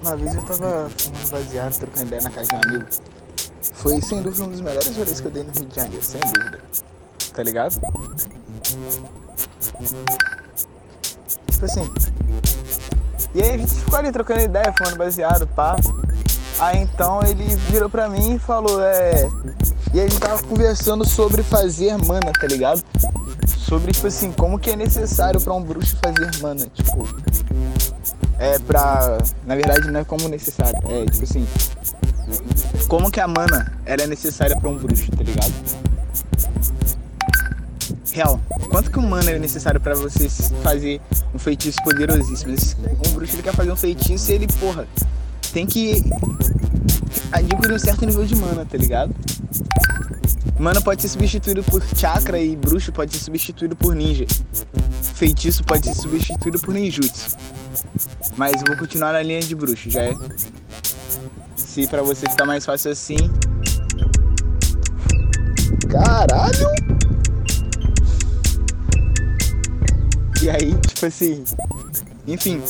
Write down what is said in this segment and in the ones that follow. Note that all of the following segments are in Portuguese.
Uma vez eu tava fumando baseado, trocando ideia na casa de um amigo. Foi sem dúvida um dos melhores rolês que eu dei no Rio de Janeiro, sem dúvida. Tá ligado? Tipo assim. E aí a gente ficou ali trocando ideia, fumando baseado, pá. Aí então ele virou pra mim e falou, é. E a gente tava conversando sobre fazer mana, tá ligado? Sobre, tipo assim, como que é necessário pra um bruxo fazer mana, tipo. É pra. Na verdade não é como necessário. É tipo assim. Como que a mana ela é necessária pra um bruxo, tá ligado? Real, quanto que um mana é necessário pra você fazer um feitiço poderosíssimo? Um bruxo ele quer fazer um feitiço e ele, porra, tem que adquirir um certo nível de mana, tá ligado? Mana pode ser substituído por chakra e bruxo pode ser substituído por ninja. Feitiço pode ser substituído por ninjutsu. Mas eu vou continuar na linha de bruxo, já é. Se pra você ficar mais fácil assim. Caralho! E aí, tipo assim. Enfim.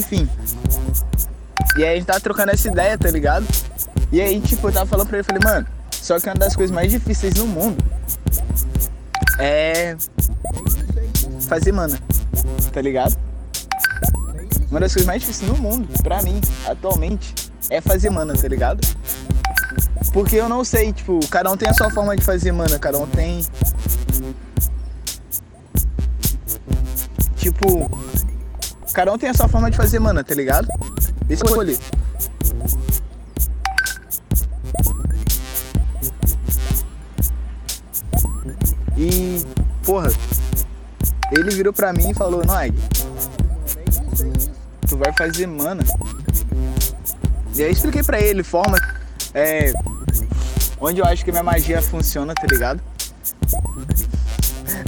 Enfim. E aí a gente tava trocando essa ideia, tá ligado? E aí, tipo, eu tava falando pra ele, falei, mano, só que uma das coisas mais difíceis no mundo é fazer mana, tá ligado? Uma das coisas mais difíceis no mundo, pra mim, atualmente, é fazer mana, tá ligado? Porque eu não sei, tipo, cada um tem a sua forma de fazer mana, cada um tem. Tipo, cada um tem a sua forma de fazer mana, tá ligado? Deixa eu escolher. E, porra, ele virou pra mim e falou, Noig, tu vai fazer mana. E aí expliquei pra ele forma, é, onde eu acho que minha magia funciona, tá ligado?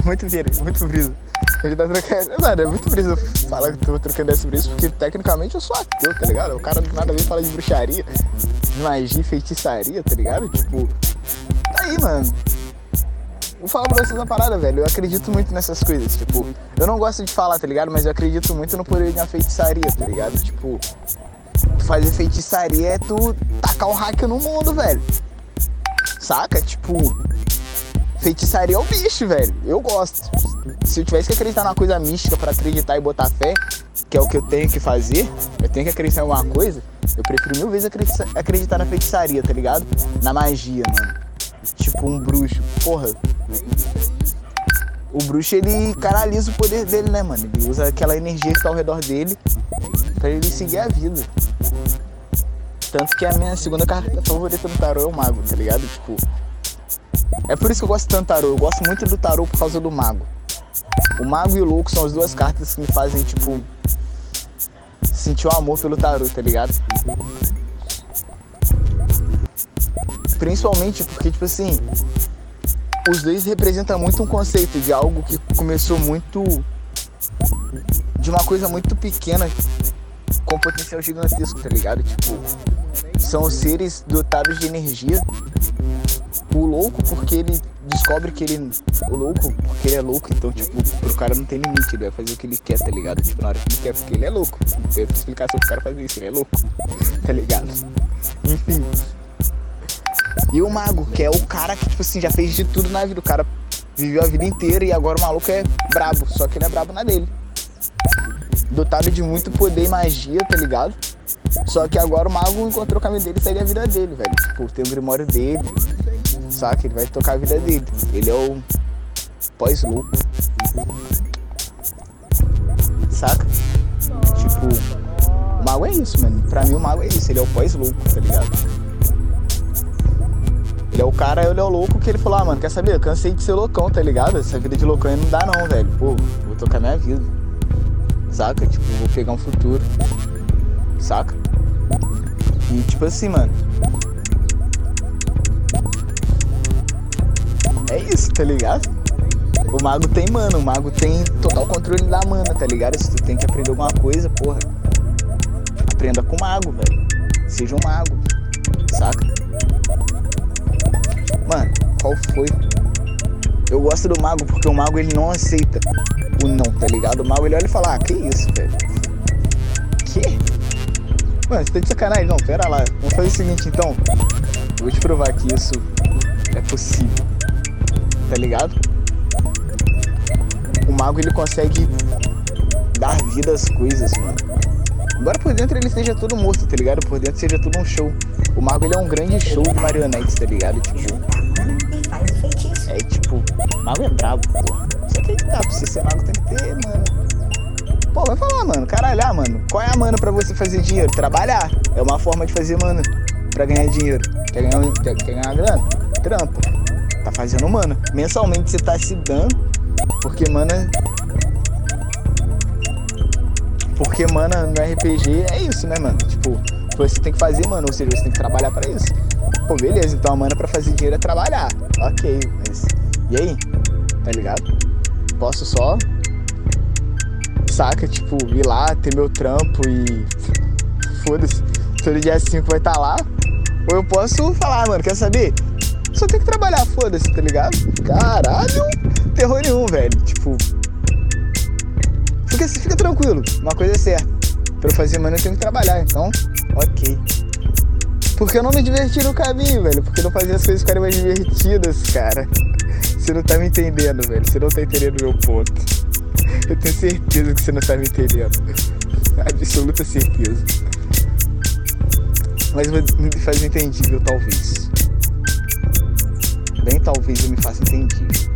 Muito muito brisa. Ele tá trocando. Mano, é muito brisa falar que tô trocando essa brisa, porque tecnicamente eu sou ateu, tá ligado? O cara do nada vem falar de bruxaria, de magia, feitiçaria, tá ligado? Tipo, tá aí, mano. Vou falar pra vocês uma parada, velho. Eu acredito muito nessas coisas. Tipo, eu não gosto de falar, tá ligado? Mas eu acredito muito no poder de uma feitiçaria, tá ligado? Tipo, fazer feitiçaria é tu tacar o hack no mundo, velho. Saca? Tipo, feitiçaria é o bicho, velho. Eu gosto. Se eu tivesse que acreditar numa coisa mística para acreditar e botar fé, que é o que eu tenho que fazer, eu tenho que acreditar em alguma coisa, eu prefiro mil vezes acreditar na feitiçaria, tá ligado? Na magia, mano. Tipo um bruxo. Porra. O bruxo ele canaliza o poder dele, né, mano? Ele usa aquela energia que tá ao redor dele pra ele seguir a vida. Tanto que a minha segunda carta favorita do tarô é o mago, tá ligado? Tipo. É por isso que eu gosto tanto do tarô. Eu gosto muito do tarô por causa do mago. O mago e o louco são as duas cartas que me fazem, tipo. Sentir o um amor pelo tarô, tá ligado? Principalmente porque, tipo assim, os dois representam muito um conceito de algo que começou muito. de uma coisa muito pequena com potencial gigantesco, tá ligado? Tipo, são seres dotados de energia. O louco, porque ele descobre que ele. O louco, porque ele é louco, então, tipo, pro cara não tem limite, ele vai fazer o que ele quer, tá ligado? Tipo, na hora que ele quer, porque ele é louco. Não tem explicação pro cara fazer isso, ele é louco, tá ligado? Enfim. E o mago, que é o cara que, tipo assim, já fez de tudo na vida. O cara viveu a vida inteira e agora o maluco é brabo. Só que ele é brabo na dele. Dotado de muito poder e magia, tá ligado? Só que agora o mago encontrou o caminho dele e segue a vida dele, velho. Tipo, tem o grimório dele, saca? Ele vai tocar a vida dele. Ele é o pós-louco. Saca? Tipo, o mago é isso, mano. Pra mim o mago é isso, ele é o pós-louco, tá ligado? Ele é o cara, ele é o louco que ele falou, ah, mano, quer saber? Eu cansei de ser loucão, tá ligado? Essa vida de loucão aí não dá não, velho. Pô, vou tocar minha vida. Saca? Tipo, vou pegar um futuro. Saca? E tipo assim, mano. É isso, tá ligado? O mago tem mana, o mago tem total controle da mana, tá ligado? Se tu tem que aprender alguma coisa, porra. Aprenda com o mago, velho. Seja um mago. Saca? Mano, qual foi? Eu gosto do mago porque o mago ele não aceita o não, tá ligado? O mago ele olha e fala, ah, que isso, velho? Que? Mano, você tá de sacanagem? Não, pera lá. Vamos fazer o seguinte então. Eu vou te provar que isso é possível. Tá ligado? O mago ele consegue dar vida às coisas, mano. Embora por dentro ele esteja todo morto, tá ligado? Por dentro seja tudo um show. O mago ele é um grande show de marionetes, tá ligado? Tipo. É tipo, mago é brabo, pô. Só que tá, pra você ser mago tem que ter, mano. Pô, vai falar, mano. Caralho, ah, mano. Qual é a mana pra você fazer dinheiro? Trabalhar. É uma forma de fazer mana pra ganhar dinheiro. Quer ganhar, quer, quer ganhar grana? Trampa. Tá fazendo mana. Mensalmente você tá se dando. Porque mana. Porque mana no RPG é isso, né, mano? Tipo, você tem que fazer mana, ou seja, você tem que trabalhar pra isso. Pô, beleza, então a mana pra fazer dinheiro é trabalhar. Ok, mas. E aí? Tá ligado? Posso só. Saca? Tipo, ir lá, ter meu trampo e. Foda-se. Todo dia 5 vai estar tá lá. Ou eu posso falar, mano, quer saber? Só tem que trabalhar, foda-se, tá ligado? Caralho! Terror nenhum, velho. Tipo. Fica, fica tranquilo, uma coisa é certa. Pra eu fazer mana eu tenho que trabalhar, então, ok. Porque eu não me diverti no caminho, velho. Porque eu não fazia as coisas ficarem mais divertidas, cara. Você não tá me entendendo, velho. Você não tá entendendo o meu ponto. Eu tenho certeza que você não tá me entendendo. Absoluta certeza. Mas me faz entendível, talvez. Bem, talvez eu me faça entendível.